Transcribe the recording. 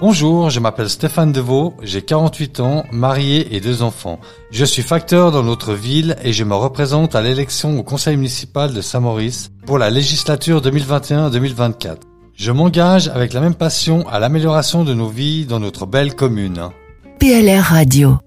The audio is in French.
Bonjour, je m'appelle Stéphane Deveau, j'ai 48 ans, marié et deux enfants. Je suis facteur dans notre ville et je me représente à l'élection au conseil municipal de Saint-Maurice pour la législature 2021-2024. Je m'engage avec la même passion à l'amélioration de nos vies dans notre belle commune. PLR Radio